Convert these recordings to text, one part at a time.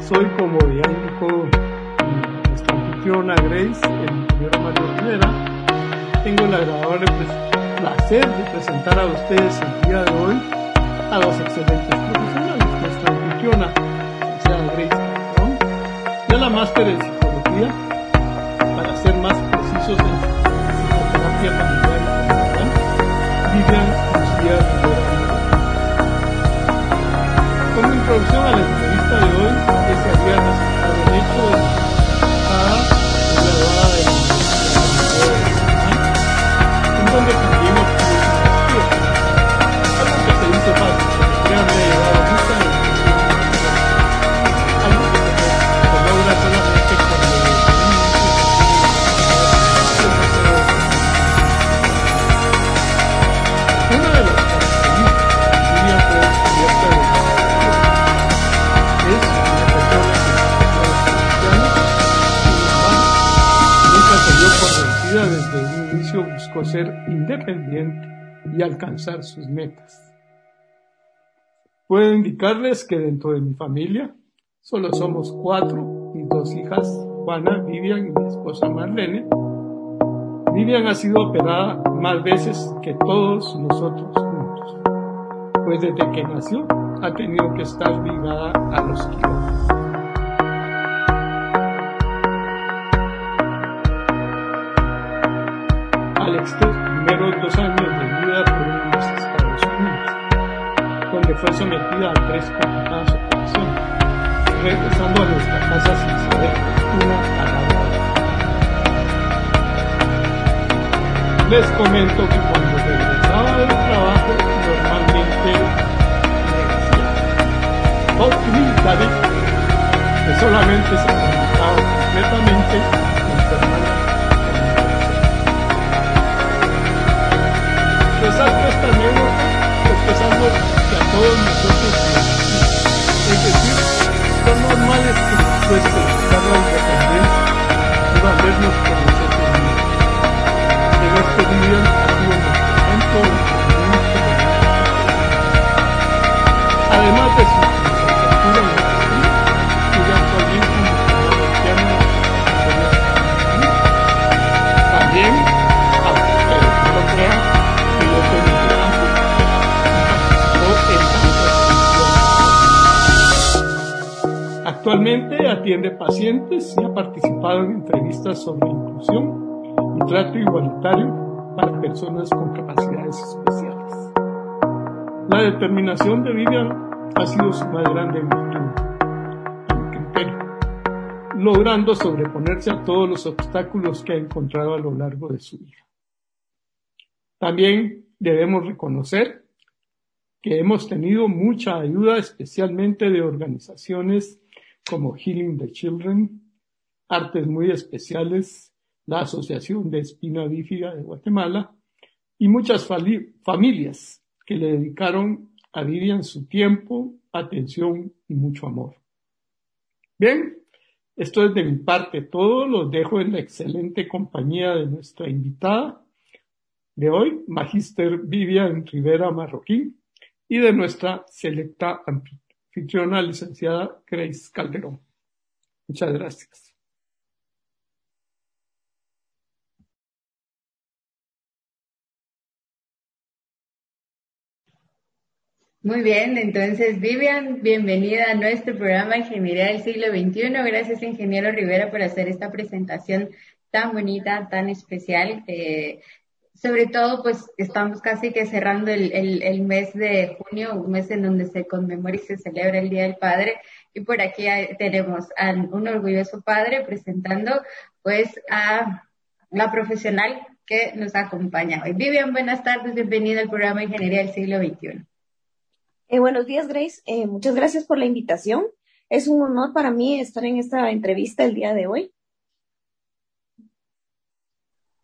Soy, como ya nuestra anfitriona Grace, el ingeniero Mario Rivera. Tengo el agradable placer de presentar a ustedes el día de hoy a los excelentes profesionales, nuestra anfitriona, sea Grace Patrón, y a la máster en psicología, para ser más precisos en psicoterapia familiar y Vivian Lucía Rivera. Como introducción a la entrevista de hoy, ese había resultado ser independiente y alcanzar sus metas. Puedo indicarles que dentro de mi familia solo somos cuatro, mis dos hijas, Juana, Vivian y mi esposa Marlene. Vivian ha sido operada más veces que todos nosotros juntos, pues desde que nació ha tenido que estar ligada a los quirófanos. Alex, los primeros dos años de vida en los Estados Unidos, donde fue sometida a tres complicadas operaciones, regresando a nuestra casa sin saber una palabra. Les comento que cuando regresaba del trabajo, normalmente me decía, Talk to me, daddy", que solamente se comunicaba completamente Resalto esta anécdota porque es algo que a todos nosotros nos. Es decir, lo normal es que después de buscar la independencia, iba a vernos por nosotros mismos. En este día ha sido nuestro Además de Actualmente atiende pacientes y ha participado en entrevistas sobre inclusión y trato igualitario para personas con capacidades especiales. La determinación de Vivian ha sido su más grande virtud, mi criterio, logrando sobreponerse a todos los obstáculos que ha encontrado a lo largo de su vida. También debemos reconocer que hemos tenido mucha ayuda, especialmente de organizaciones como Healing the Children, Artes Muy Especiales, la Asociación de Espina Bífida de Guatemala y muchas familias que le dedicaron a Vivian su tiempo, atención y mucho amor. Bien, esto es de mi parte todo, los dejo en la excelente compañía de nuestra invitada de hoy, Magíster Vivian Rivera Marroquín, y de nuestra selecta anfitriona, licenciada Grace Calderón. Muchas gracias. Muy bien, entonces Vivian, bienvenida a nuestro programa Ingeniería del siglo XXI. Gracias, ingeniero Rivera, por hacer esta presentación tan bonita, tan especial. Eh, sobre todo, pues estamos casi que cerrando el, el, mes de junio, un mes en donde se conmemora y se celebra el Día del Padre. Y por aquí tenemos a un orgulloso padre presentando pues a la profesional que nos acompaña hoy. Vivian, buenas tardes, bienvenida al programa Ingeniería del siglo XXI. Eh, buenos días, Grace. Eh, muchas gracias por la invitación. Es un honor para mí estar en esta entrevista el día de hoy.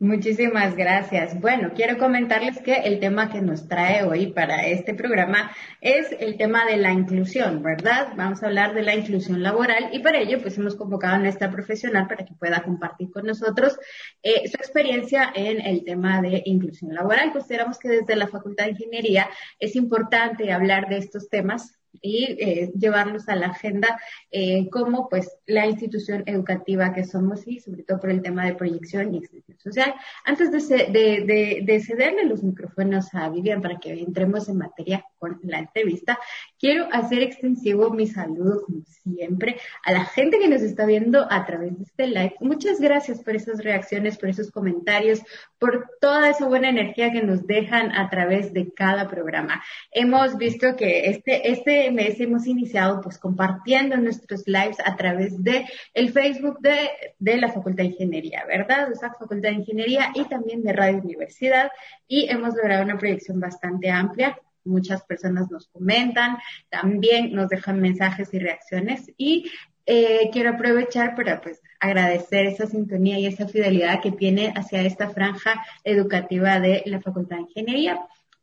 Muchísimas gracias. Bueno, quiero comentarles que el tema que nos trae hoy para este programa es el tema de la inclusión, ¿verdad? Vamos a hablar de la inclusión laboral y para ello pues hemos convocado a nuestra profesional para que pueda compartir con nosotros eh, su experiencia en el tema de inclusión laboral. Consideramos que desde la Facultad de Ingeniería es importante hablar de estos temas y eh, llevarlos a la agenda eh, como pues la institución educativa que somos y sobre todo por el tema de proyección y extensión social. Antes de, de, de, cederle los micrófonos a Vivian para que entremos en materia con la entrevista, quiero hacer extensivo mi saludo como siempre a la gente que nos está viendo a través de este live. Muchas gracias por esas reacciones, por esos comentarios, por toda esa buena energía que nos dejan a través de cada programa. Hemos visto que este, este mes hemos iniciado pues compartiendo nuestros lives a través de el Facebook de, de la Facultad de Ingeniería, ¿verdad? De esa Facultad de Ingeniería y también de Radio Universidad. Y hemos logrado una proyección bastante amplia. Muchas personas nos comentan, también nos dejan mensajes y reacciones. Y eh, quiero aprovechar para pues agradecer esa sintonía y esa fidelidad que tiene hacia esta franja educativa de la Facultad de Ingeniería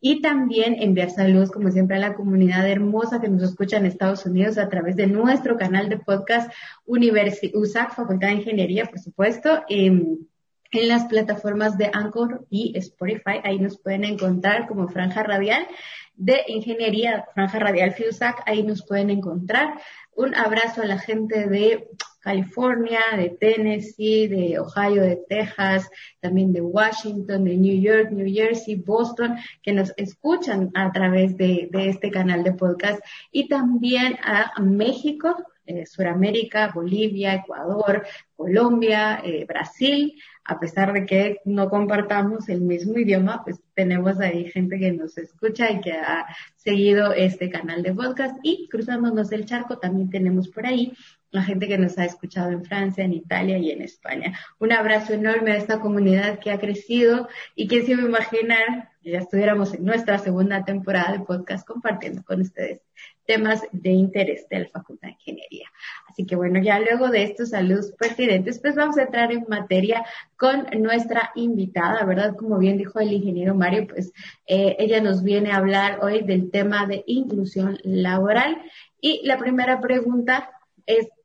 y también enviar saludos, como siempre, a la comunidad hermosa que nos escucha en Estados Unidos a través de nuestro canal de podcast Universi USAC, Facultad de Ingeniería, por supuesto. en las plataformas de Anchor y Spotify. Ahí nos pueden encontrar como Franja Radial de Ingeniería, Franja Radial FIUSAC. Ahí nos pueden encontrar. Un abrazo a la gente de California, de Tennessee, de Ohio, de Texas, también de Washington, de New York, New Jersey, Boston, que nos escuchan a través de, este canal de podcast. Y también a México, eh, Suramérica, Bolivia, Ecuador, Colombia, eh, Brasil, a pesar de que no compartamos el mismo idioma, pues tenemos ahí gente que nos escucha y que ha seguido este canal de podcast. Y cruzándonos el charco también tenemos por ahí la gente que nos ha escuchado en Francia, en Italia y en España. Un abrazo enorme a esta comunidad que ha crecido y que se iba a imaginar que ya estuviéramos en nuestra segunda temporada de podcast compartiendo con ustedes temas de interés de la Facultad de Ingeniería. Así que bueno, ya luego de estos saludos pertinentes, pues vamos a entrar en materia con nuestra invitada, ¿verdad? Como bien dijo el ingeniero Mario, pues eh, ella nos viene a hablar hoy del tema de inclusión laboral. Y la primera pregunta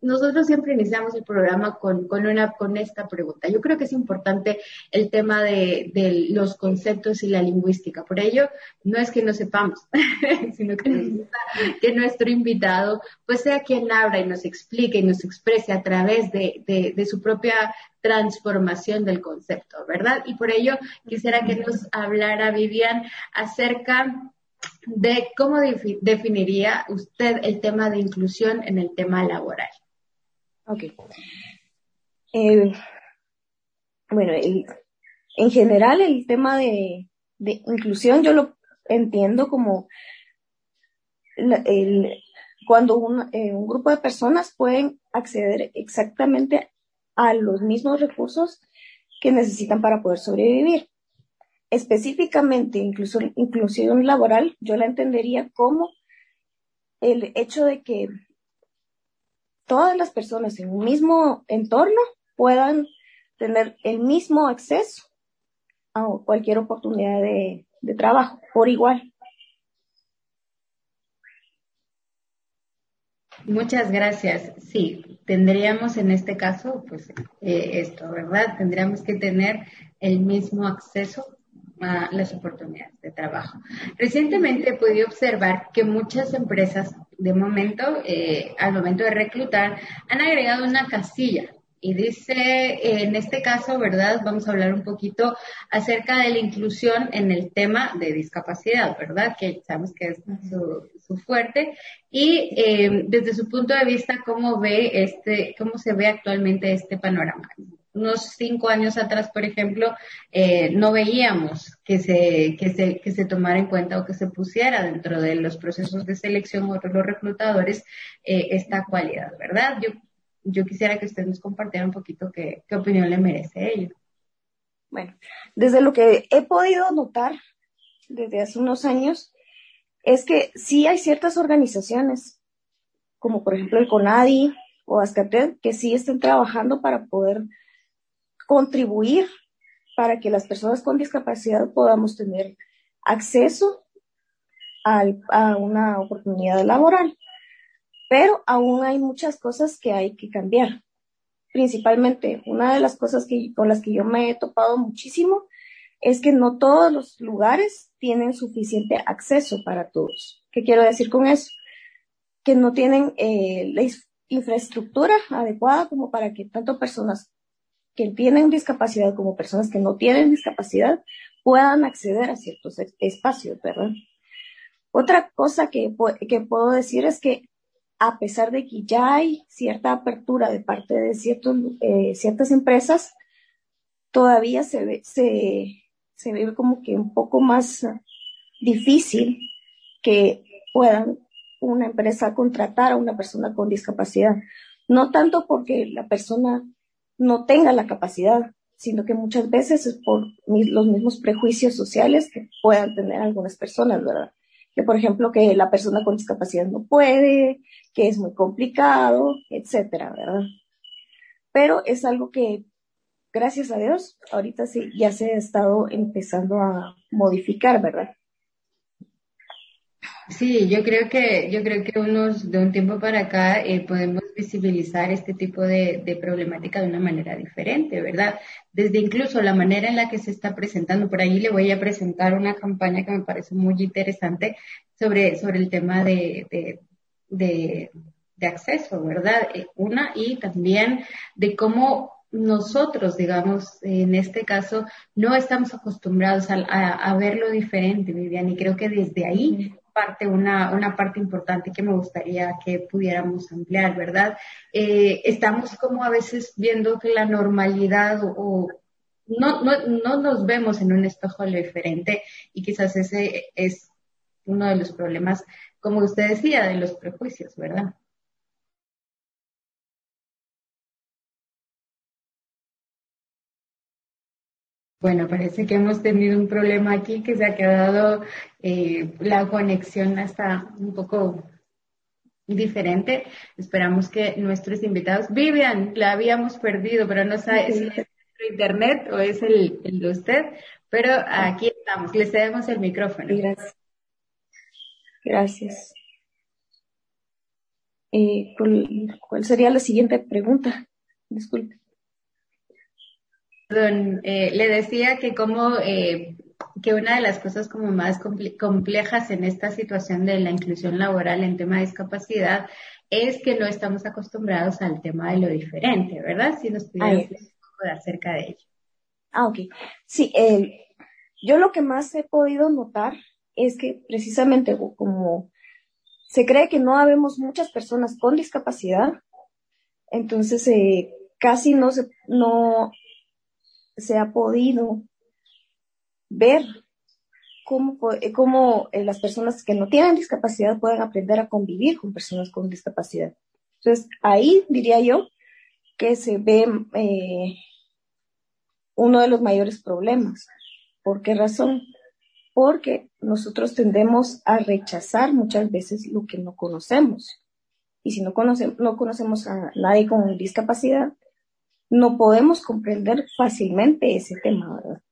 nosotros siempre iniciamos el programa con, con, esta pregunta. Yo creo que es importante el tema de, los conceptos y la lingüística. Por ello, no es que no sepamos, sino que, que nuestro invitado pues sea quien abra y nos explique y nos exprese a través de, de su propia transformación del concepto, ¿verdad? Y por ello quisiera que nos hablara Vivian acerca de cómo definiría usted el tema de inclusión en el tema laboral. Ok. Bueno, en general el tema de, inclusión yo lo entiendo como el, cuando eh, un grupo de personas pueden acceder exactamente a los mismos recursos que necesitan para poder sobrevivir específicamente inclusión, inclusión laboral, yo la entendería como el hecho de que todas las personas en un mismo entorno puedan tener el mismo acceso a cualquier oportunidad de, trabajo por igual. Muchas gracias. Sí, tendríamos en este caso, pues, eh, esto, ¿verdad? Tendríamos que tener el mismo acceso a las oportunidades de trabajo. Recientemente podido observar que muchas empresas, de momento, eh, al momento de reclutar, han agregado una casilla y dice, en este caso, ¿verdad? Vamos a hablar un poquito acerca de la inclusión en el tema de discapacidad, ¿verdad? Que sabemos que es su, fuerte. Y eh, desde su punto de vista, ¿cómo ve este, cómo se ve actualmente este panorama? Unos cinco años atrás, por ejemplo, eh, no veíamos que se, que, se, que se tomara en cuenta o que se pusiera dentro de los procesos de selección o de los reclutadores eh, esta cualidad, ¿verdad? Yo yo quisiera que usted nos compartiera un poquito qué, qué opinión le merece ello. Bueno, desde lo que he podido notar desde hace unos años, es que sí hay ciertas organizaciones, como por ejemplo el CONADI o ASCATED, que sí están trabajando para poder contribuir para que las personas con discapacidad podamos tener acceso a una oportunidad laboral pero aún hay muchas cosas que hay que cambiar. Principalmente, una de las cosas con las que yo me he topado muchísimo es que no todos los lugares tienen suficiente acceso para todos. ¿Qué quiero decir con eso? Que no tienen eh, la infraestructura adecuada como para que tanto personas que tienen discapacidad como personas que no tienen discapacidad puedan acceder a ciertos espacios, ¿verdad? Otra cosa que, que puedo decir es que a pesar de que ya hay cierta apertura de parte de eh, ciertas empresas, todavía se ve, se, se ve como que un poco más difícil que puedan una empresa contratar a una persona con discapacidad. No tanto porque la persona no tenga la capacidad, sino que muchas veces es por los mismos prejuicios sociales que puedan tener algunas personas, ¿verdad? Que por ejemplo que la persona con discapacidad no puede, que es muy complicado, etcétera, ¿verdad? Pero es algo que, gracias a Dios, ahorita sí ya se ha estado empezando a modificar, ¿verdad? Sí, yo creo que, yo creo que unos, de un tiempo para acá eh, podemos visibilizar este tipo de, problemática de una manera diferente, ¿verdad? Desde incluso la manera en la que se está presentando, por ahí le voy a presentar una campaña que me parece muy interesante sobre, sobre el tema de, de, acceso, ¿verdad? Eh, una y también de cómo nosotros, digamos, en este caso, no estamos acostumbrados a, a, verlo diferente, Vivian, y creo que desde ahí parte una, una parte importante que me gustaría que pudiéramos ampliar, ¿verdad? Eh, estamos como a veces viendo que la normalidad o, no, no, no nos vemos en un espejo lo diferente y quizás ese es uno de los problemas como usted decía, de los prejuicios, ¿verdad? Bueno, parece que hemos tenido un problema aquí que se ha quedado eh, la conexión hasta un poco diferente. Esperamos que nuestros invitados, Vivian, la habíamos perdido, pero no sabe si es internet o es el, el de usted, pero aquí estamos, le cedemos el micrófono. Gracias. Gracias. Eh, ¿cuál, sería la siguiente pregunta? Disculpe. Perdón, eh, le decía que como eh, que una de las cosas como más complejas en esta situación de la inclusión laboral en tema de discapacidad es que no estamos acostumbrados al tema de lo diferente, ¿verdad? Si nos pudiera decir un poco de acerca de ello. Ah, ok. Sí, yo lo que más he podido notar es que precisamente como se cree que no habemos muchas personas con discapacidad, entonces eh, casi no se, no se ha podido ver cómo, cómo eh, las personas que no tienen discapacidad pueden aprender a convivir con personas con discapacidad. Entonces, ahí diría yo que se ve eh, uno de los mayores problemas. ¿Por qué razón? porque nosotros tendemos a rechazar muchas veces lo que no conocemos. Y si no, conocemos, no conocemos a nadie con discapacidad, no podemos comprender fácilmente ese tema, ¿verdad?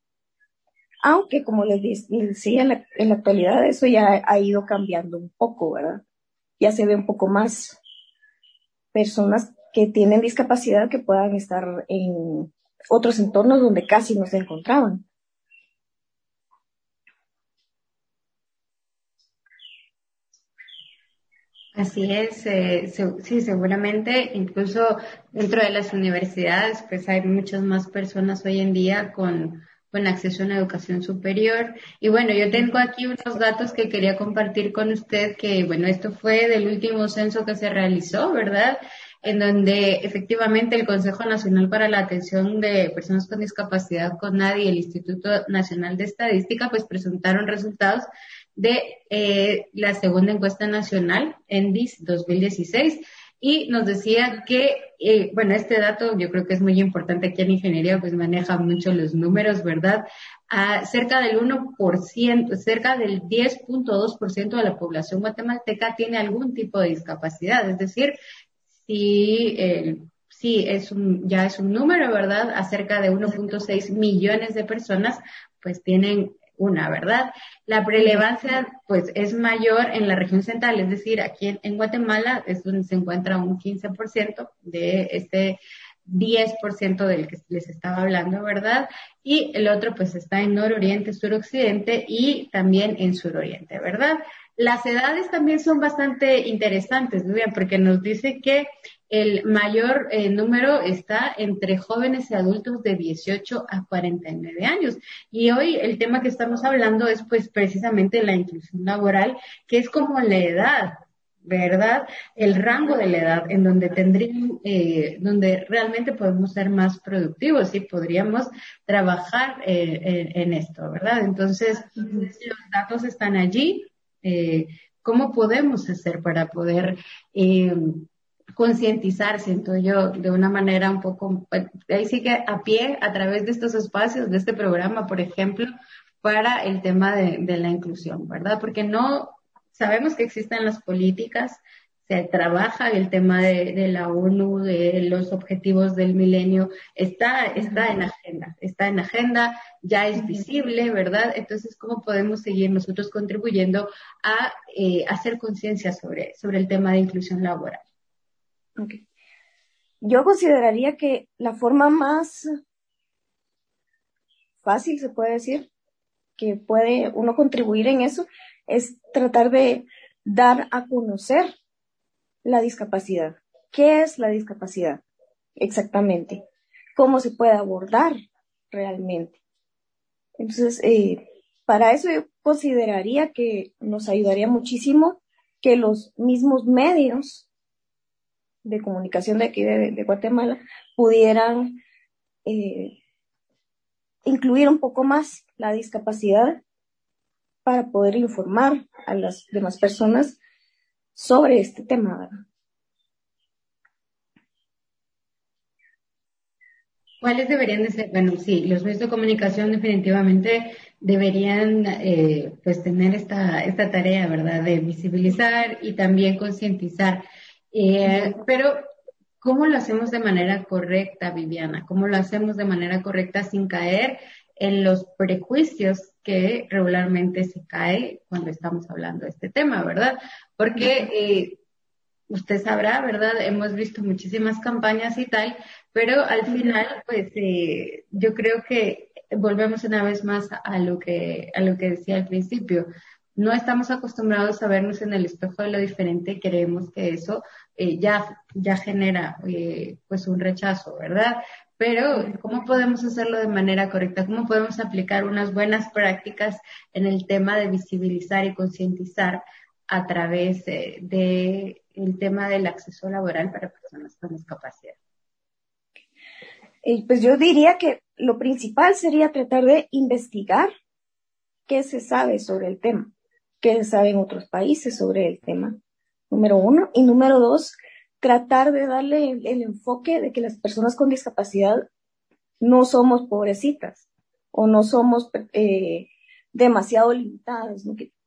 Aunque, como les decía, en la, en la actualidad eso ya ha ido cambiando un poco, ¿verdad? Ya se ve un poco más personas que tienen discapacidad que puedan estar en otros entornos donde casi no se encontraban. Así es, eh, sí, seguramente, incluso dentro de las universidades, pues hay muchas más personas hoy en día con, con acceso a una educación superior. Y bueno, yo tengo aquí unos datos que quería compartir con usted, que bueno, esto fue del último censo que se realizó, ¿verdad? En donde efectivamente el Consejo Nacional para la Atención de Personas con Discapacidad, CONADI y el Instituto Nacional de Estadística, pues presentaron resultados de eh, la segunda encuesta nacional, ENDIS 2016, y nos decía que, eh, bueno, este dato yo creo que es muy importante aquí en ingeniería, pues maneja mucho los números, ¿verdad? A cerca del 1%, cerca del 10.2% de la población guatemalteca tiene algún tipo de discapacidad, es decir, si eh, sí es un, ya es un número, ¿verdad? A cerca de 1.6 millones de personas, pues tienen una, ¿verdad? La prelevancia, pues, es mayor en la región central, es decir, aquí en, Guatemala es donde se encuentra un 15% de este 10% del que les estaba hablando, ¿verdad? Y el otro, pues, está en nororiente, suroccidente y también en suroriente, ¿verdad? Las edades también son bastante interesantes, ¿verdad? Porque nos dice que el mayor eh, número está entre jóvenes y adultos de 18 a 49 años. Y hoy el tema que estamos hablando es pues precisamente la inclusión laboral, que es como la edad, ¿verdad? El rango de la edad en donde tendrían, eh, donde realmente podemos ser más productivos y podríamos trabajar eh, en, esto, ¿verdad? Entonces, los datos están allí. ¿Cómo podemos hacer para poder concientizar, siento yo, de una manera un poco, ahí sí que a pie, a través de estos espacios, de este programa, por ejemplo, para el tema de, la inclusión, ¿verdad? Porque no sabemos que existen las políticas, se trabaja el tema de, la ONU, de los objetivos del milenio, está, está en agenda, está en agenda, ya es visible, ¿verdad? Entonces, ¿cómo podemos seguir nosotros contribuyendo a eh, hacer conciencia sobre, sobre el tema de inclusión laboral? Yo consideraría que la forma más fácil, se puede decir, que puede uno contribuir en eso, es tratar de dar a conocer la discapacidad. ¿Qué es la discapacidad? Exactamente. ¿Cómo se puede abordar realmente? Entonces, eh, para eso yo consideraría que nos ayudaría muchísimo que los mismos medios de comunicación de aquí de, Guatemala pudieran eh, incluir un poco más la discapacidad para poder informar a las demás personas sobre este tema. ¿Cuáles deberían de ser? Bueno, sí, los medios de comunicación definitivamente deberían eh, pues tener esta, esta tarea, ¿verdad? De visibilizar y también concientizar eh, pero, ¿cómo lo hacemos de manera correcta, Viviana? ¿Cómo lo hacemos de manera correcta sin caer en los prejuicios que regularmente se cae cuando estamos hablando de este tema, ¿verdad? Porque eh, usted sabrá, ¿verdad? Hemos visto muchísimas campañas y tal, pero al final, pues eh, yo creo que volvemos una vez más a lo que a lo que decía al principio no estamos acostumbrados a vernos en el espejo de lo diferente y creemos que eso eh, ya, ya genera eh, pues un rechazo, ¿verdad? Pero ¿cómo podemos hacerlo de manera correcta? ¿Cómo podemos aplicar unas buenas prácticas en el tema de visibilizar y concientizar a través de, el tema del acceso laboral para personas con discapacidad? Eh, pues yo diría que lo principal sería tratar de investigar qué se sabe sobre el tema qué saben otros países sobre el tema, número uno. Y número dos, tratar de darle el, enfoque de que las personas con discapacidad no somos pobrecitas o no somos eh, demasiado limitadas,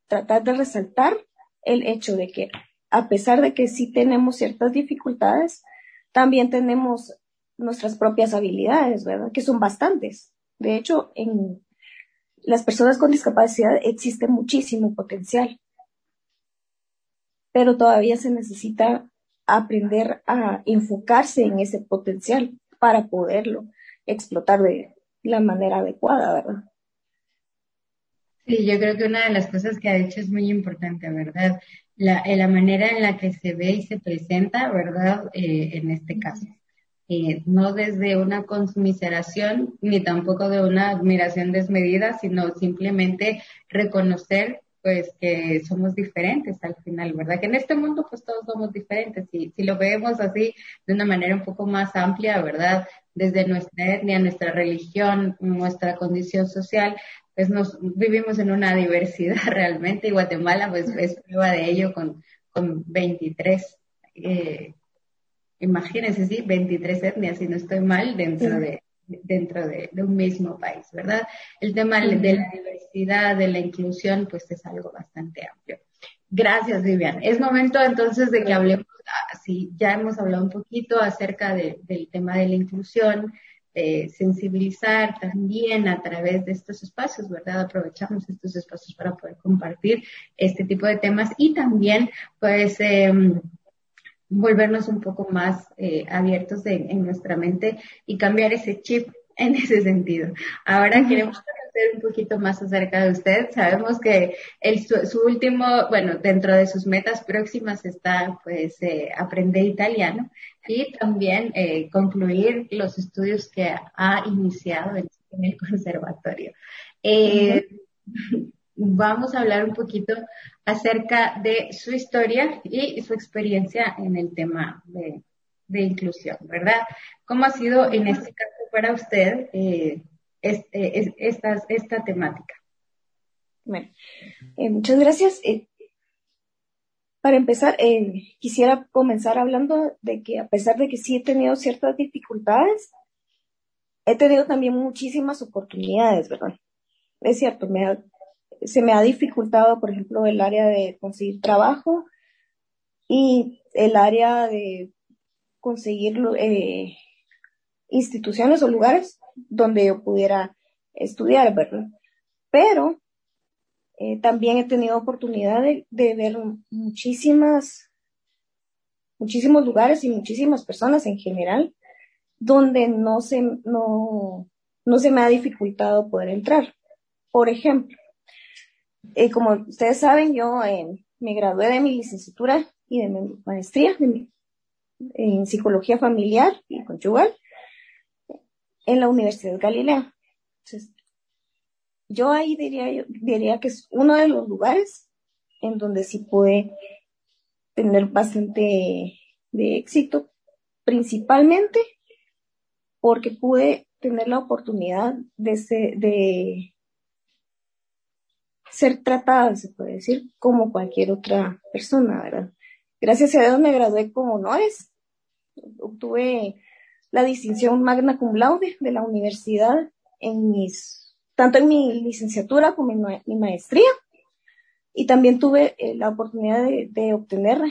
tratar de resaltar el hecho de que a pesar de que sí tenemos ciertas dificultades, también tenemos nuestras propias habilidades, ¿verdad? Que son bastantes. De hecho, en, las personas con discapacidad existe muchísimo potencial, pero todavía se necesita aprender a enfocarse en ese potencial para poderlo explotar de la manera adecuada, ¿verdad? Sí, yo creo que una de las cosas que ha hecho es muy importante, ¿verdad? la, la manera en la que se ve y se presenta, ¿verdad? Eh, en este caso. Eh, no desde una conmiseración ni tampoco de una admiración desmedida, sino simplemente reconocer pues que somos diferentes al final, ¿verdad? Que en este mundo pues todos somos diferentes y si lo vemos así de una manera un poco más amplia, ¿verdad? Desde nuestra etnia, nuestra religión, nuestra condición social, pues nos vivimos en una diversidad realmente y Guatemala pues es prueba de ello con, con 23, eh, imagínense, sí, 23 etnias, si no estoy mal, dentro de dentro de, un mismo país, ¿verdad? El tema de la diversidad, de la inclusión, pues es algo bastante amplio. Gracias, Vivian. Es momento entonces de que hablemos, ah, sí, ya hemos hablado un poquito acerca del tema de la inclusión, sensibilizar también a través de estos espacios, ¿verdad? Aprovechamos estos espacios para poder compartir este tipo de temas y también, pues, em, volvernos un poco más eh, abiertos en, nuestra mente y cambiar ese chip en ese sentido. Ahora queremos conocer un poquito más acerca de usted. Sabemos que el, su, último, bueno, dentro de sus metas próximas está pues eh, aprender italiano y también eh, concluir los estudios que ha iniciado en, el conservatorio. Eh, vamos a hablar un poquito acerca de su historia y su experiencia en el tema de, inclusión, ¿verdad? ¿Cómo ha sido en este caso para usted eh, este, esta, esta temática? Bueno, eh, muchas gracias. Eh, para empezar, quisiera comenzar hablando de que a pesar de que sí he tenido ciertas dificultades, he tenido también muchísimas oportunidades, ¿verdad? Es cierto, me ha se me ha dificultado, por ejemplo, el área de conseguir trabajo y el área de conseguir eh, instituciones o lugares donde yo pudiera estudiar, ¿verdad? Pero eh, también he tenido oportunidad de, ver muchísimas, muchísimos lugares y muchísimas personas en general donde no se, no, no se me ha dificultado poder entrar. Por ejemplo, eh, como ustedes saben, yo eh, me gradué de mi licenciatura y de mi maestría en psicología familiar y conyugal en la Universidad Galilea. Entonces, yo ahí diría, yo diría que es uno de los lugares en donde sí pude tener bastante de éxito, principalmente porque pude tener la oportunidad de, de ser tratada, se puede decir, como cualquier otra persona, ¿verdad? Gracias a Dios me gradué con honores. Obtuve la distinción magna cum laude de la universidad en mis, tanto en mi licenciatura como en mi maestría. Y también tuve eh, la oportunidad de, obtener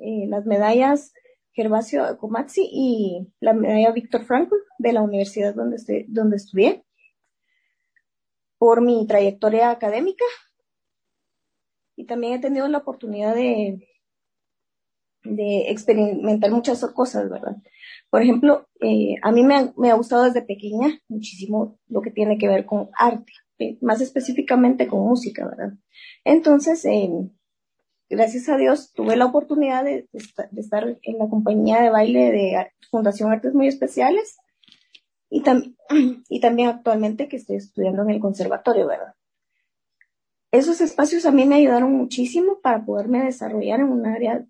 eh, las medallas Gervasio Comazzi y la medalla Víctor Frankl de la universidad donde, donde estudié por mi trayectoria académica y también he tenido la oportunidad de, de experimentar muchas cosas, ¿verdad? Por ejemplo, eh, a mí me ha, me ha, gustado desde pequeña muchísimo lo que tiene que ver con arte, eh, más específicamente con música, ¿verdad? Entonces, eh, gracias a Dios, tuve la oportunidad de, de, estar en la compañía de baile de Fundación Artes Muy Especiales y, y también actualmente que estoy estudiando en el conservatorio, ¿verdad? Esos espacios a mí me ayudaron muchísimo para poderme desarrollar en un área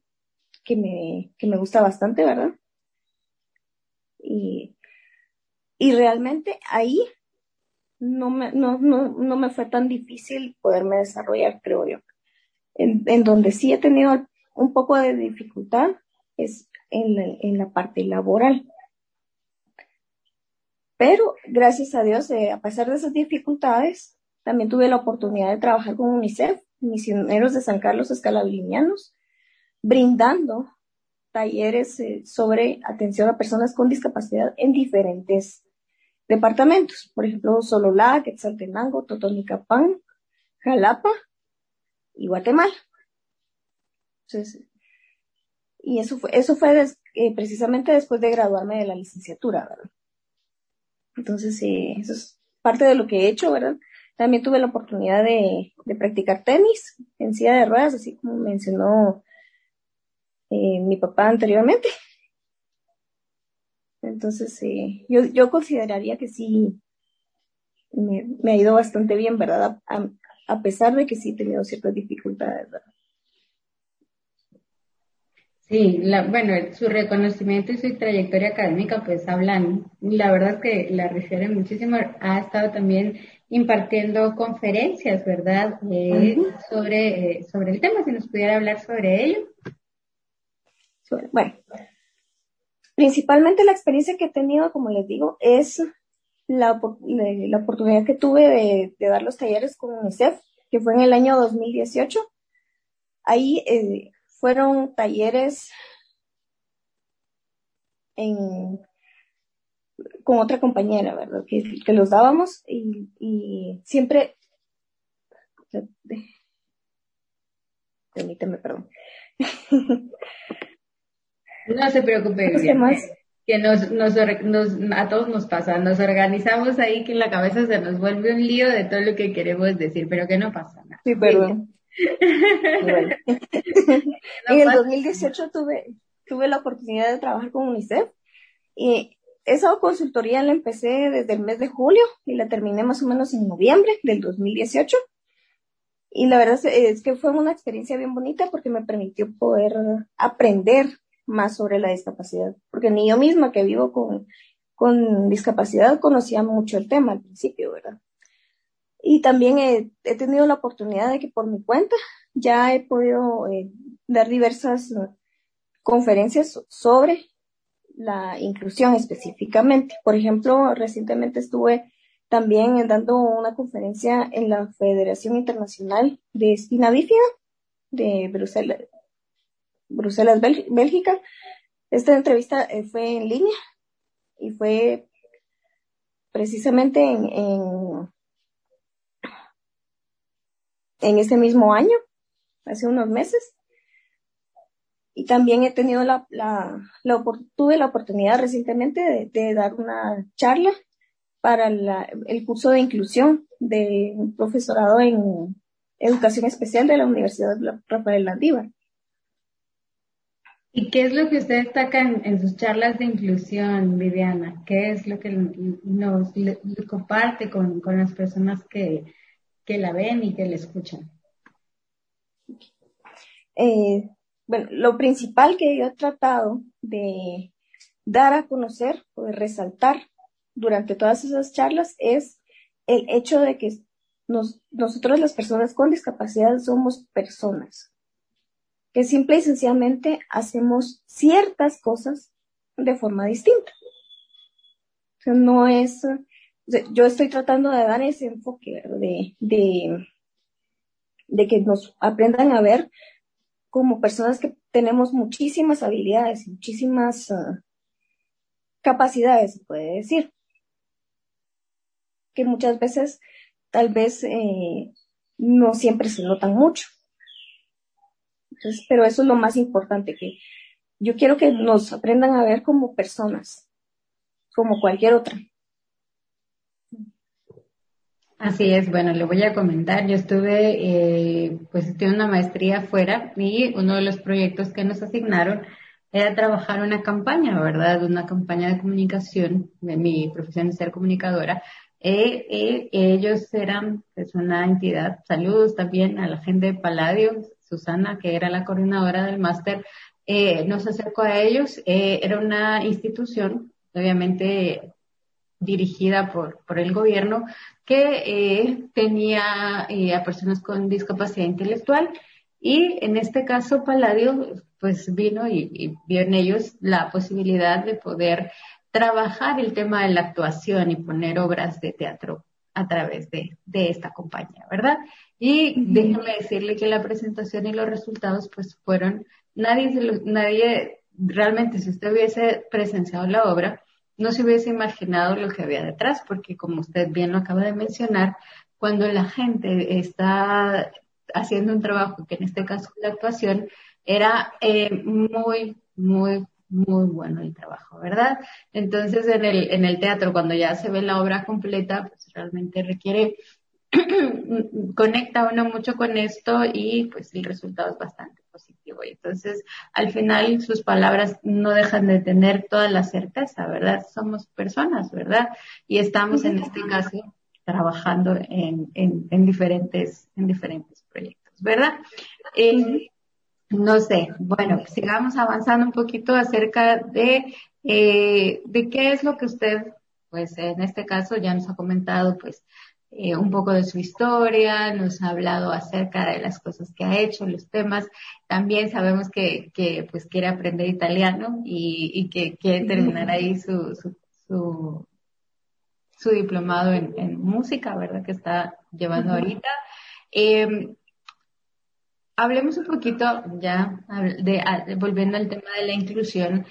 que me, que me gusta bastante, ¿verdad? Y, y realmente ahí no me, no, no, no me fue tan difícil poderme desarrollar, creo yo. En, en donde sí he tenido un poco de dificultad es en en la parte laboral. Pero gracias a Dios, eh, a pesar de esas dificultades, también tuve la oportunidad de trabajar con UNICEF, misioneros de San Carlos Escalabilinianos, brindando talleres eh, sobre atención a personas con discapacidad en diferentes departamentos. Por ejemplo, Sololá, Quetzaltenango, Totonicapán, Jalapa y Guatemala. y eso fue, eso fue eh, precisamente después de graduarme de la licenciatura, ¿verdad? Entonces, eh, eso es parte de lo que he hecho, ¿verdad? También tuve la oportunidad de, practicar tenis en silla de ruedas, así como mencionó eh, mi papá anteriormente. Entonces, eh, yo, yo consideraría que sí me, ha ido bastante bien, ¿verdad? A, pesar de que sí he tenido ciertas dificultades, ¿verdad? Sí, la, bueno, su reconocimiento y su trayectoria académica pues hablan, la verdad que la refieren muchísimo, ha estado también impartiendo conferencias, ¿verdad? Eh, sobre, eh, sobre el tema, si nos pudiera hablar sobre ello. Bueno, principalmente la experiencia que he tenido, como les digo, es la, la oportunidad que tuve de, de, dar los talleres con UNICEF, que fue en el año 2018. Ahí eh, fueron talleres en, con otra compañera, ¿verdad? Que, que los dábamos y, y siempre... Permíteme, perdón. No se preocupe. Que nos, nos, nos, a todos nos pasa, nos organizamos ahí que en la cabeza se nos vuelve un lío de todo lo que queremos decir, pero que no pasa nada. Sí, perdón. en el 2018 tuve, tuve la oportunidad de trabajar con UNICEF y esa consultoría la empecé desde el mes de julio y la terminé más o menos en noviembre del 2018. Y la verdad es que fue una experiencia bien bonita porque me permitió poder aprender más sobre la discapacidad, porque ni yo misma que vivo con, con discapacidad conocía mucho el tema al principio, ¿verdad? Y también he, tenido la oportunidad de que por mi cuenta ya he podido eh, dar diversas uh, conferencias sobre la inclusión específicamente. Por ejemplo, recientemente estuve también dando una conferencia en la Federación Internacional de Espina Bífida de Bruselas, Bruselas, Bélgica. Esta entrevista eh, fue en línea y fue precisamente en, en, en ese mismo año, hace unos meses. Y también he tenido la, la, la tuve la oportunidad recientemente de, de dar una charla para la, el curso de inclusión de un profesorado en educación especial de la Universidad Rafael Landívar. ¿Y qué es lo que usted destaca en, sus charlas de inclusión, Viviana? ¿Qué es lo que nos comparte con, con las personas que, que, la ven y que la escuchan? Eh, bueno, lo principal que yo he tratado de dar a conocer o de resaltar durante todas esas charlas es el hecho de que nos, nosotros las personas con discapacidad somos personas que simple y sencillamente hacemos ciertas cosas de forma distinta. O sea, no es, yo estoy tratando de dar ese enfoque de, de, de que nos aprendan a ver como personas que tenemos muchísimas habilidades, muchísimas uh, capacidades, se puede decir. Que muchas veces tal vez eh, no siempre se notan mucho pero eso es lo más importante, que yo quiero que nos aprendan a ver como personas, como cualquier otra. Así es, bueno, le voy a comentar, yo estuve, eh, pues estuve una maestría afuera y uno de los proyectos que nos asignaron era trabajar una campaña, ¿verdad? Una campaña de comunicación, de mi profesión de ser comunicadora. Eh, eh, ellos eran pues, una entidad, saludos también a la gente de Palladio, Susana, que era la coordinadora del máster, eh, nos acercó a ellos. Eh, era una institución, obviamente dirigida por, por el gobierno, que eh, tenía a personas con discapacidad intelectual y en este caso Palladio pues vino y, vio en ellos la posibilidad de poder trabajar el tema de la actuación y poner obras de teatro a través de, de esta compañía, ¿verdad? Y déjeme decirle que la presentación y los resultados pues fueron, nadie, nadie realmente si usted hubiese presenciado la obra, no se hubiese imaginado lo que había detrás, porque como usted bien lo acaba de mencionar, cuando la gente está haciendo un trabajo, que en este caso la actuación, era eh, muy, muy, muy bueno el trabajo, ¿verdad? Entonces en el, en el teatro, cuando ya se ve la obra completa, pues realmente requiere conecta uno mucho con esto y pues el resultado es bastante positivo. Y entonces, al final, sus palabras no dejan de tener toda la certeza, ¿verdad? Somos personas, ¿verdad? Y estamos en este caso trabajando en, en, diferentes, en diferentes proyectos, ¿verdad? Eh, no sé, bueno, sigamos avanzando un poquito acerca de, eh, de qué es lo que usted, pues en este caso ya nos ha comentado, pues eh, un poco de su historia, nos ha hablado acerca de las cosas que ha hecho, los temas. También sabemos que, que pues quiere aprender italiano y, y que quiere terminar ahí su, su, su, su diplomado en, en, música, ¿verdad? Que está llevando ahorita. Eh, hablemos un poquito ya, de, volviendo al tema de la inclusión.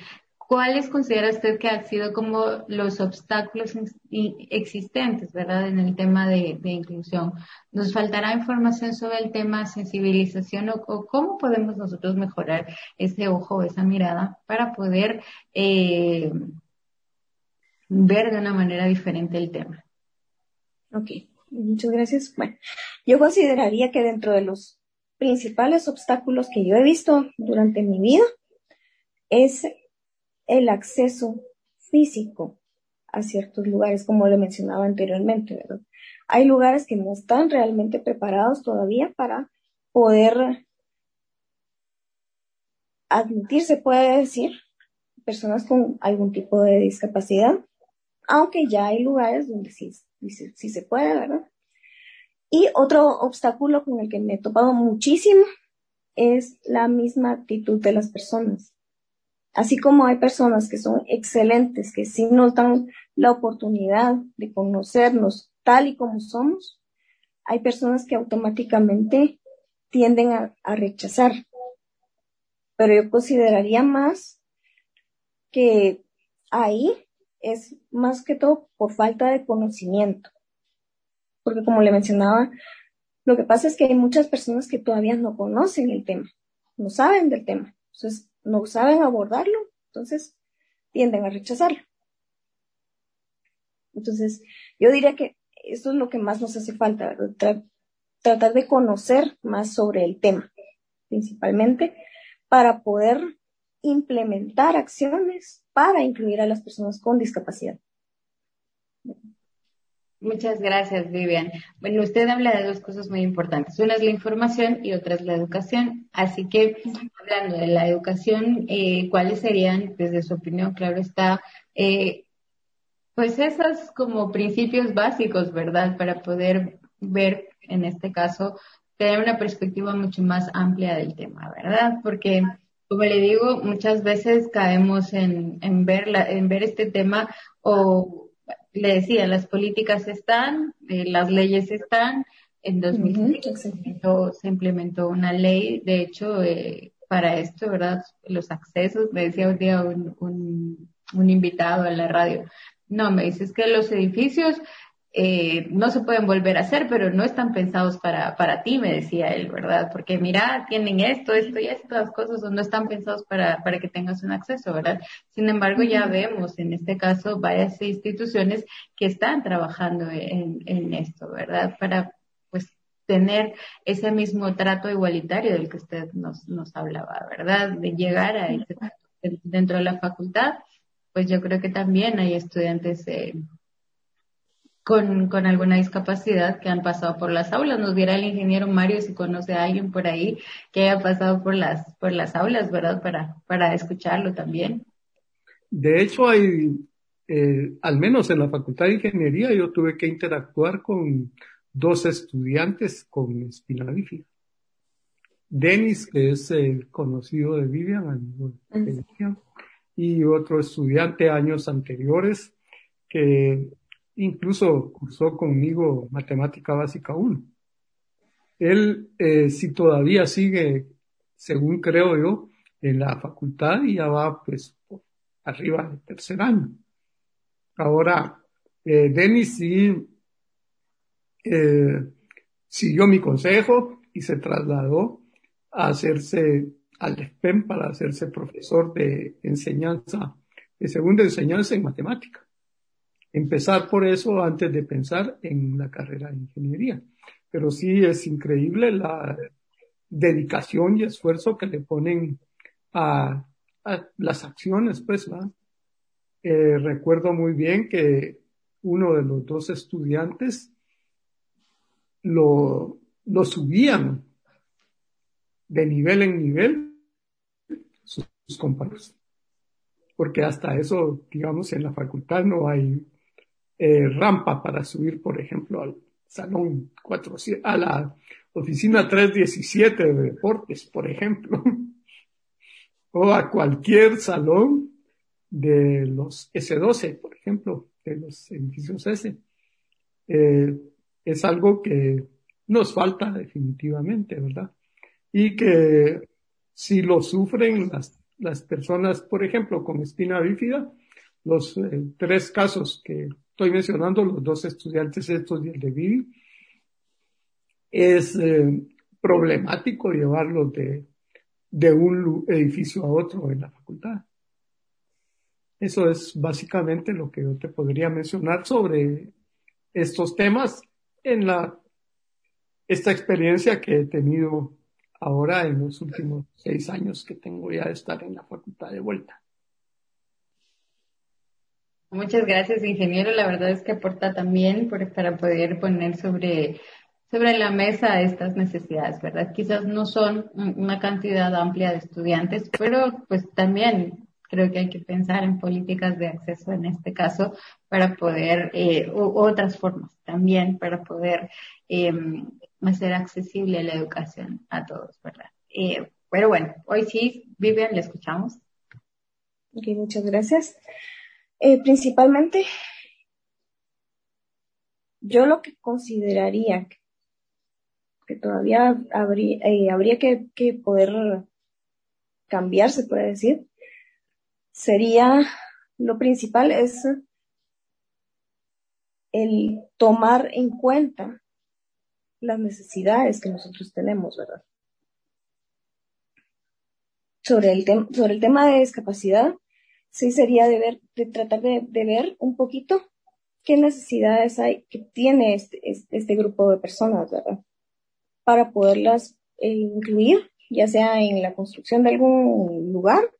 ¿Cuáles considera usted que han sido como los obstáculos existentes, verdad, en el tema de, inclusión? ¿Nos faltará información sobre el tema sensibilización o, cómo podemos nosotros mejorar ese ojo, esa mirada para poder eh, ver de una manera diferente el tema? Ok, muchas gracias. Bueno, yo consideraría que dentro de los principales obstáculos que yo he visto durante mi vida es el acceso físico a ciertos lugares, como le mencionaba anteriormente, ¿verdad? Hay lugares que no están realmente preparados todavía para poder admitir, se puede decir, personas con algún tipo de discapacidad, aunque ya hay lugares donde sí, sí, se puede, ¿verdad? Y otro obstáculo con el que me he topado muchísimo es la misma actitud de las personas. Así como hay personas que son excelentes, que sí nos dan la oportunidad de conocernos tal y como somos, hay personas que automáticamente tienden a, a rechazar. Pero yo consideraría más que ahí es más que todo por falta de conocimiento. Porque como le mencionaba, lo que pasa es que hay muchas personas que todavía no conocen el tema, no saben del tema. Entonces, no saben abordarlo, entonces tienden a rechazarlo. Entonces, yo diría que esto es lo que más nos hace falta, tratar de conocer más sobre el tema, principalmente para poder implementar acciones para incluir a las personas con discapacidad. Muchas gracias, Vivian. Bueno, usted habla de dos cosas muy importantes. Una es la información y otra es la educación. Así que, hablando de la educación, eh, ¿cuáles serían, desde su opinión, claro está, eh, pues esos como principios básicos, ¿verdad? Para poder ver, en este caso, tener una perspectiva mucho más amplia del tema, ¿verdad? Porque, como le digo, muchas veces caemos en, en, ver, la, en ver este tema o le decía, las políticas están, eh, las leyes están. En 2005 se, implementó, una ley, de hecho, eh, para esto, ¿verdad? Los accesos, me decía un día un, un, un invitado a la radio, no, me dices que los edificios eh, no se pueden volver a hacer, pero no están pensados para, para ti, me decía él, ¿verdad? Porque mira, tienen esto, esto y estas cosas no están pensados para, para que tengas un acceso, ¿verdad? Sin embargo, ya vemos en este caso varias instituciones que están trabajando en, en esto, ¿verdad? Para, pues, tener ese mismo trato igualitario del que usted nos, nos hablaba, ¿verdad? De llegar a ese dentro de la facultad, pues yo creo que también hay estudiantes eh, con, con alguna discapacidad que han pasado por las aulas. Nos viera el ingeniero Mario si conoce a alguien por ahí que haya pasado por las, por las aulas, ¿verdad? Para, para escucharlo también. De hecho, hay, eh, al menos en la Facultad de Ingeniería, yo tuve que interactuar con dos estudiantes con espina bífida. Denis, que es el conocido de Vivian, y otro estudiante años anteriores que incluso cursó conmigo matemática básica 1. Él, eh, si todavía sigue, según creo yo, en la facultad y ya va pues arriba del tercer año. Ahora, eh, Denis sí eh, siguió mi consejo y se trasladó a hacerse al SPEM para hacerse profesor de enseñanza, de segunda enseñanza en matemática empezar por eso antes de pensar en la carrera de ingeniería. pero sí es increíble la dedicación y esfuerzo que le ponen a, las acciones, pues, ¿verdad? Eh, recuerdo muy bien que uno de los dos estudiantes lo, lo subían de nivel en nivel sus, compañeros. Porque hasta eso, digamos, en la facultad no hay eh, rampa para subir, por ejemplo, al salón 4, a la oficina 317 de deportes, por ejemplo, o a cualquier salón de los S12, por ejemplo, de los edificios S. Eh, es algo que nos falta definitivamente, ¿verdad? Y que si lo sufren las, las personas, por ejemplo, con espina bífida, los eh, tres casos que estoy mencionando, los dos estudiantes estos y el de Vivi, es eh, problemático llevarlos de, de un edificio a otro en la facultad. Eso es básicamente lo que yo te podría mencionar sobre estos temas en la, esta experiencia que he tenido ahora en los últimos seis años que tengo ya de estar en la facultad de vuelta. Muchas gracias, ingeniero. La verdad es que aporta también para poder poner sobre sobre la mesa estas necesidades, ¿verdad? Quizás no son una cantidad amplia de estudiantes, pero pues también creo que hay que pensar en políticas de acceso en este caso para poder, eh, otras formas también para poder em, hacer accesible la educación a todos, ¿verdad? Eh, pero bueno, hoy sí, Vivian, le escuchamos. Ok, muchas gracias. Eh, principalmente, yo lo que consideraría que todavía habría, eh, habría que, que, poder cambiar, se puede decir, sería lo principal es el tomar en cuenta las necesidades que nosotros tenemos, ¿verdad? Sobre el, sobre el tema de discapacidad, sí sería de ver, de tratar de, ver un poquito qué necesidades hay que tiene este, este, este grupo de personas, ¿verdad? para poderlas eh, incluir, ya sea en la construcción de algún lugar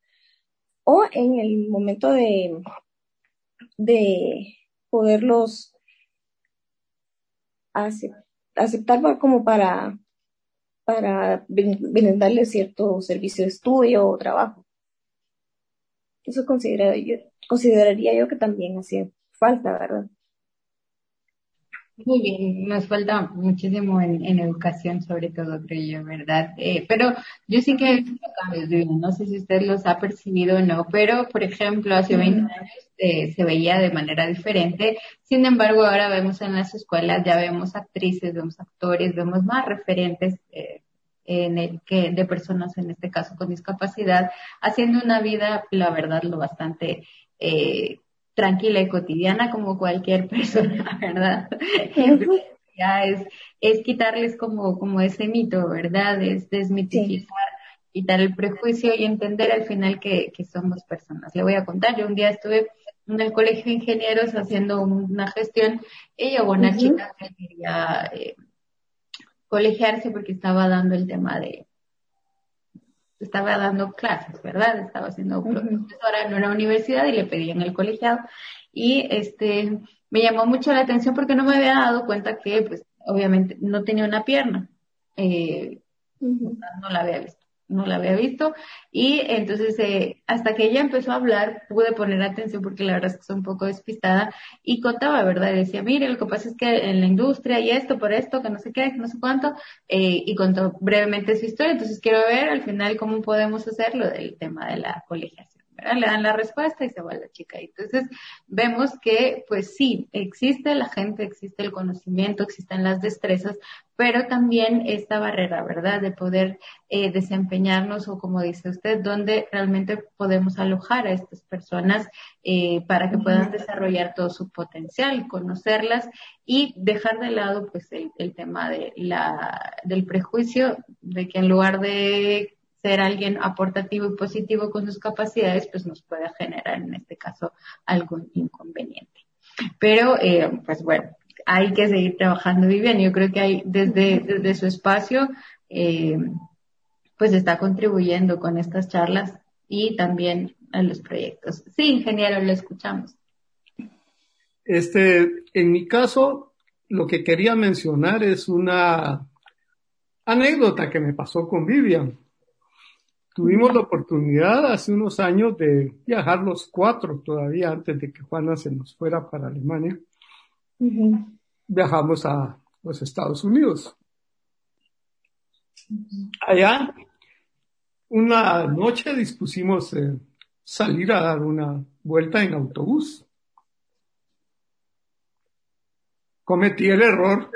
o en el momento de, de poderlos aceptar como para, para brindarles cierto servicio de estudio o trabajo. Eso consideraría yo que también hacía falta, ¿verdad? Muy bien, nos falta muchísimo en, educación, sobre todo, creo yo, ¿verdad? Eh, pero yo sí que he visto cambios, no sé si usted los ha percibido o no, pero, por ejemplo, hace 20 años eh, se veía de manera diferente. Sin embargo, ahora vemos en las escuelas, ya vemos actrices, vemos actores, vemos más referentes eh, en el que de personas, en este caso con discapacidad, haciendo una vida, la verdad, lo bastante eh, tranquila y cotidiana como cualquier persona, ¿verdad? ya es, es quitarles como, como ese mito, ¿verdad? Es desmitificar, quitar el prejuicio y entender al final que, que somos personas. Le voy a contar, yo un día estuve en el colegio de ingenieros haciendo una gestión y llegó una chica que quería eh, colegiarse porque estaba dando el tema de, estaba dando clases, ¿verdad? Estaba siendo profesora en una universidad y le pedían el colegiado. Y este, me llamó mucho la atención porque no me había dado cuenta que, pues, obviamente no tenía una pierna. Eh, No la había visto no la había visto. Y entonces, eh, hasta que ella empezó a hablar, pude poner atención porque la verdad es que soy un poco despistada y contaba, ¿verdad? decía, mire, lo que pasa es que en la industria y esto, por esto, que no sé qué, que no sé cuánto, eh, y contó brevemente su historia. Entonces, quiero ver al final cómo podemos hacerlo del tema de la colegiación. Le dan la respuesta y se va la chica. Entonces vemos que, pues sí, existe la gente, existe el conocimiento, existen las destrezas, pero también esta barrera, ¿verdad? De poder eh, desempeñarnos o como dice usted, donde realmente podemos alojar a estas personas eh, para que puedan desarrollar todo su potencial, conocerlas y dejar de lado pues el, el tema de la, del prejuicio de que en lugar de ser alguien aportativo y positivo con sus capacidades, pues nos puede generar en este caso algún inconveniente. Pero, eh, pues bueno, hay que seguir trabajando Vivian. Yo creo que hay desde, desde su espacio, eh, pues está contribuyendo con estas charlas y también a los proyectos. Sí, ingeniero, lo escuchamos. Este, en mi caso, lo que quería mencionar es una anécdota que me pasó con Vivian. Tuvimos la oportunidad hace unos años de viajar los cuatro, todavía antes de que Juana se nos fuera para Alemania. Viajamos a los Estados Unidos. Allá, una noche dispusimos salir a dar una vuelta en autobús. Cometí el error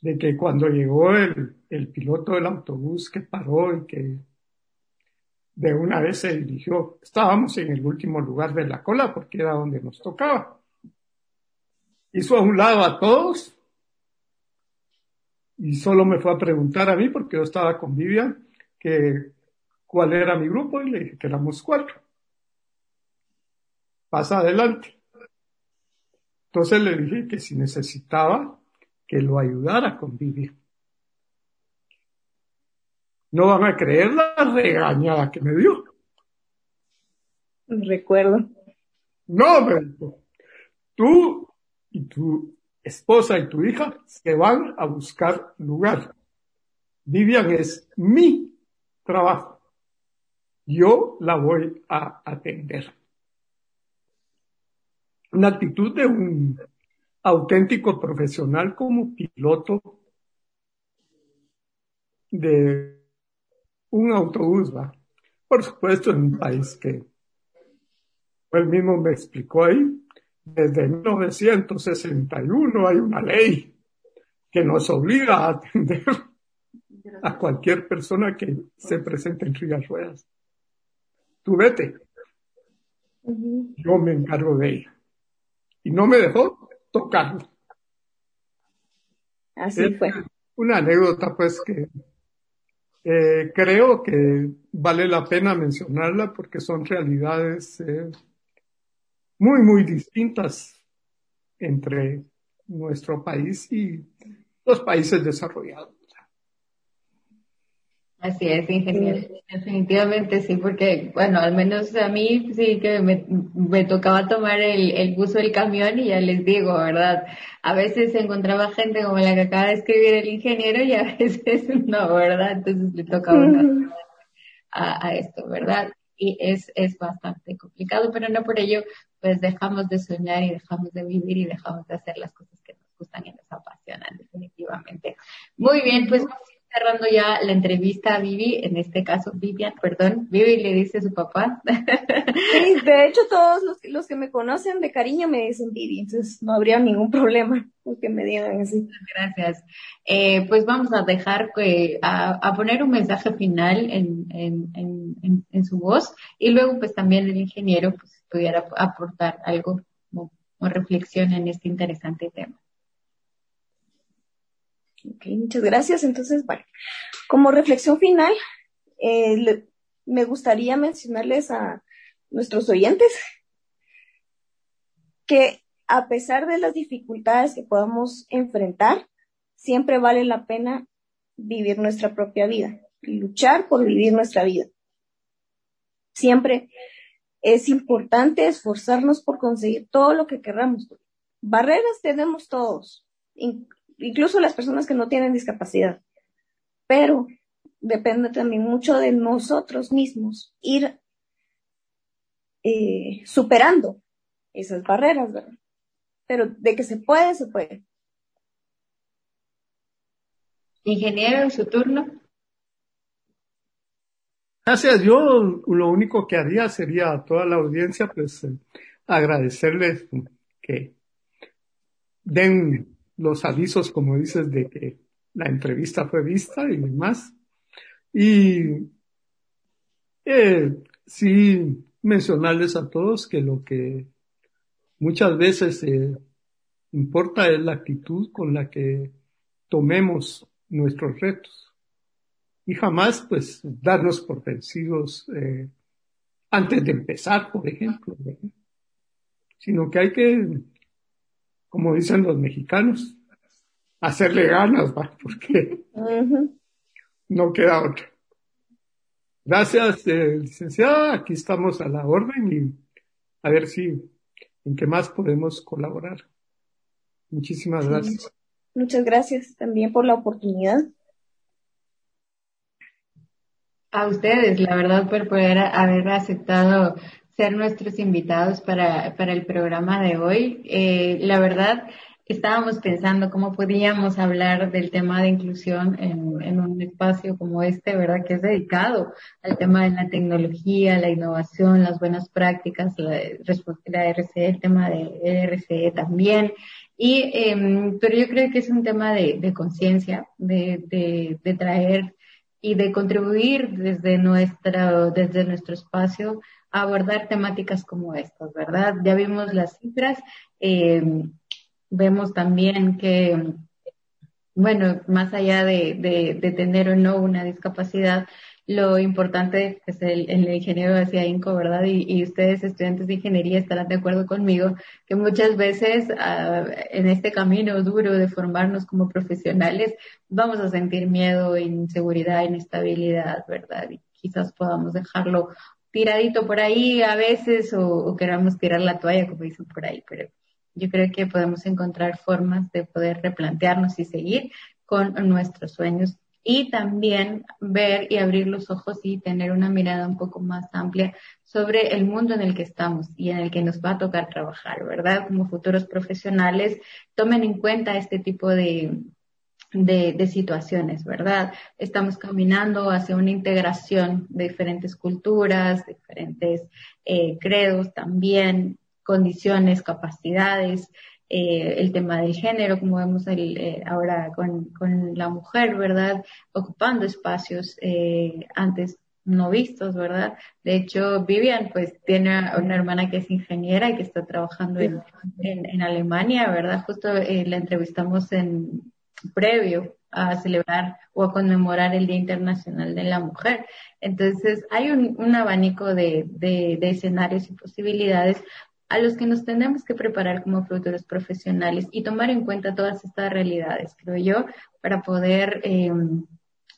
de que cuando llegó el, el piloto del autobús que paró y que de una vez se dirigió, estábamos en el último lugar de la cola porque era donde nos tocaba. Hizo a un lado a todos y solo me fue a preguntar a mí porque yo estaba con Vivian que cuál era mi grupo y le dije que éramos cuatro. Pasa adelante. Entonces le dije que si necesitaba que lo ayudara a convivir. No van a creer la regañada que me dio. Recuerdo. No, me tú y tu esposa y tu hija se van a buscar lugar. Vivian es mi trabajo. Yo la voy a atender. Una actitud de un auténtico profesional como piloto de un autobús, ¿va? Por supuesto, en un país que él mismo me explicó ahí, desde 1961 hay una ley que nos obliga a atender a cualquier persona que se presente en silla ruedas. Tú vete. Yo me encargo de ella. Y no me dejó tocarlo. Así fue. Una anécdota, pues, que eh, creo que vale la pena mencionarla porque son realidades eh, muy, muy distintas entre nuestro país y los países desarrollados. Así es, ingeniero. Definitivamente sí, porque, bueno, al menos a mí sí que me, me tocaba tomar el, el bus o el camión y ya les digo, ¿verdad? A veces encontraba gente como la que acaba de escribir el ingeniero y a veces no, ¿verdad? Entonces le tocaba a, a esto, ¿verdad? Y es, es bastante complicado, pero no por ello, pues dejamos de soñar y dejamos de vivir y dejamos de hacer las cosas que nos gustan y nos apasionan, definitivamente. Muy bien, pues cerrando ya la entrevista a Vivi, en este caso Vivian, perdón, Vivi le dice a su papá. Sí, de hecho todos los, los, que me conocen de cariño me dicen Vivi, entonces no habría ningún problema porque me digan así. Gracias. Eh, pues vamos a dejar que, a, a, poner un mensaje final en, en, en, en, su voz y luego pues también el ingeniero pues pudiera aportar algo como, como reflexión en este interesante tema. Muchas gracias. Entonces, bueno, como reflexión final, eh, me gustaría mencionarles a nuestros oyentes que a pesar de las dificultades que podamos enfrentar, siempre vale la pena vivir nuestra propia vida, luchar por vivir nuestra vida. Siempre es importante esforzarnos por conseguir todo lo que querramos. Barreras tenemos todos, incluso las personas que no tienen discapacidad. Pero depende también mucho de nosotros mismos ir eh, superando esas barreras, ¿verdad? Pero de que se puede, se puede. Ingeniero, en su turno. Gracias. Yo lo único que haría sería a toda la audiencia, pues, eh, agradecerles que den los avisos, como dices, de que la entrevista fue vista y demás. Y eh, sí mencionarles a todos que lo que muchas veces importa es la actitud con la que tomemos nuestros retos. Y jamás, pues, darnos por vencidos eh, antes de empezar, por ejemplo, sino que hay que como dicen los mexicanos, hacerle ganas, ¿va? porque no queda otra. Gracias, eh, licenciada. Aquí estamos a la orden y a ver si en qué más podemos colaborar. Muchísimas gracias. Muchas gracias también por la oportunidad. A ustedes, la verdad, por poder haber aceptado ser nuestros invitados para, para el programa de hoy. Eh, la verdad, estábamos pensando cómo podíamos hablar del tema de inclusión en, en, un espacio como este, ¿verdad? Que es dedicado al tema de la tecnología, la innovación, las buenas prácticas, la, la RCE, el tema de RCE también. Y, eh, pero yo creo que es un tema de, de conciencia, de, de, de traer y de contribuir desde nuestra, desde nuestro espacio a abordar temáticas como estas, ¿verdad? Ya vimos las cifras, eh, vemos también que, bueno, más allá de, de, de, tener o no una discapacidad, lo importante, es el, el ingeniero decía Inco, ¿verdad? Y, ustedes, estudiantes de ingeniería, estarán de acuerdo conmigo, que muchas veces uh, en este camino duro de formarnos como profesionales, vamos a sentir miedo, inseguridad, inestabilidad, ¿verdad? Y quizás podamos dejarlo tiradito por ahí a veces o, o queramos tirar la toalla, como dicen por ahí, pero yo creo que podemos encontrar formas de poder replantearnos y seguir con nuestros sueños y también ver y abrir los ojos y tener una mirada un poco más amplia sobre el mundo en el que estamos y en el que nos va a tocar trabajar, ¿verdad? Como futuros profesionales, tomen en cuenta este tipo de, de, situaciones, ¿verdad? Estamos caminando hacia una integración de diferentes culturas, diferentes eh, credos también, condiciones, capacidades, eh, el tema del género, como vemos el, eh, ahora con, con, la mujer, ¿verdad? Ocupando espacios eh, antes no vistos, ¿verdad? De hecho, Vivian, pues, tiene una hermana que es ingeniera y que está trabajando en, en, Alemania, ¿verdad? Justo eh, la entrevistamos en previo a celebrar o a conmemorar el Día Internacional de la Mujer. Entonces, hay un, un abanico de, de, de escenarios y posibilidades a los que nos tenemos que preparar como futuros profesionales y tomar en cuenta todas estas realidades, creo yo, para poder eh,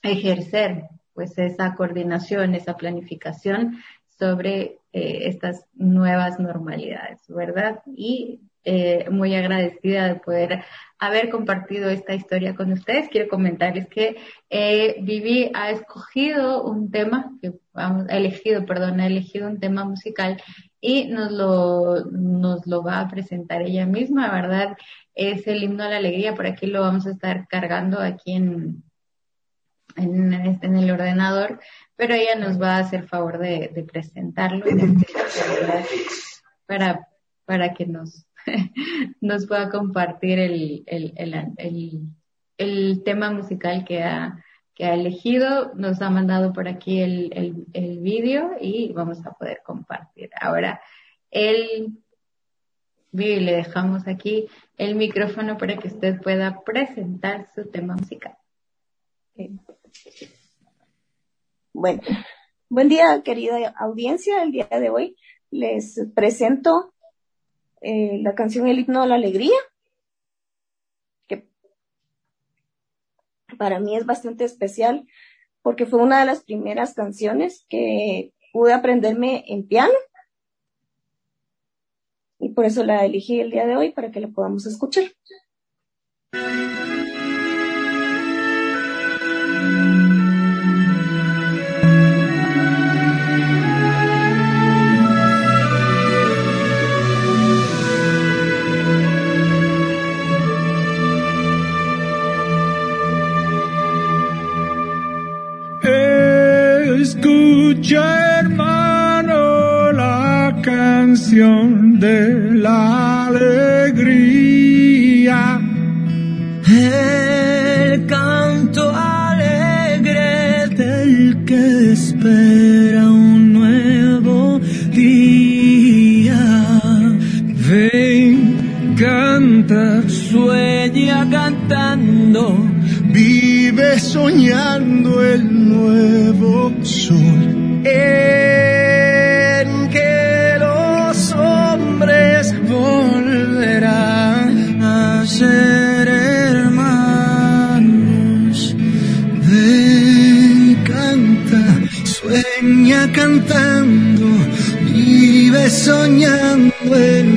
ejercer pues esa coordinación, esa planificación sobre eh, estas nuevas normalidades, ¿verdad? Y eh, muy agradecida de poder haber compartido esta historia con ustedes. Quiero comentarles que eh, Vivi ha escogido un tema, que ha elegido, perdón, ha elegido un tema musical y nos lo, nos lo va a presentar ella misma, ¿verdad? Es el himno a la alegría, por aquí lo vamos a estar cargando aquí en, en, en el ordenador, pero ella nos va a hacer favor de, de presentarlo para, para que nos, nos pueda compartir el, el, el, el tema musical que ha, que ha elegido, nos ha mandado por aquí el, el, vídeo y vamos a poder compartir. Ahora, vídeo le dejamos aquí el micrófono para que usted pueda presentar su tema musical. Bueno, buen día querida audiencia. El día de hoy les presento eh, la canción El himno de la alegría para mí es bastante especial porque fue una de las primeras canciones que pude aprenderme en piano y por eso la elegí el día de hoy para que la podamos escuchar. Escucha hermano la canción de la alegría. El canto alegre del que espera un nuevo día. Ven, canta, sueña cantando vive soñando el nuevo sol en que los hombres volverán a ser hermanos. Ven, canta, sueña cantando, vive soñando el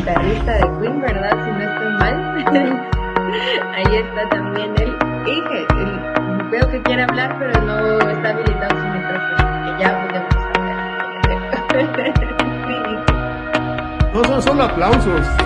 guitarrista de Queen, ¿verdad? Si no estoy mal. Ahí está también el Inge. Veo que quiere hablar, pero no está habilitado su micrófono, que ya podemos hablar. no son solo aplausos.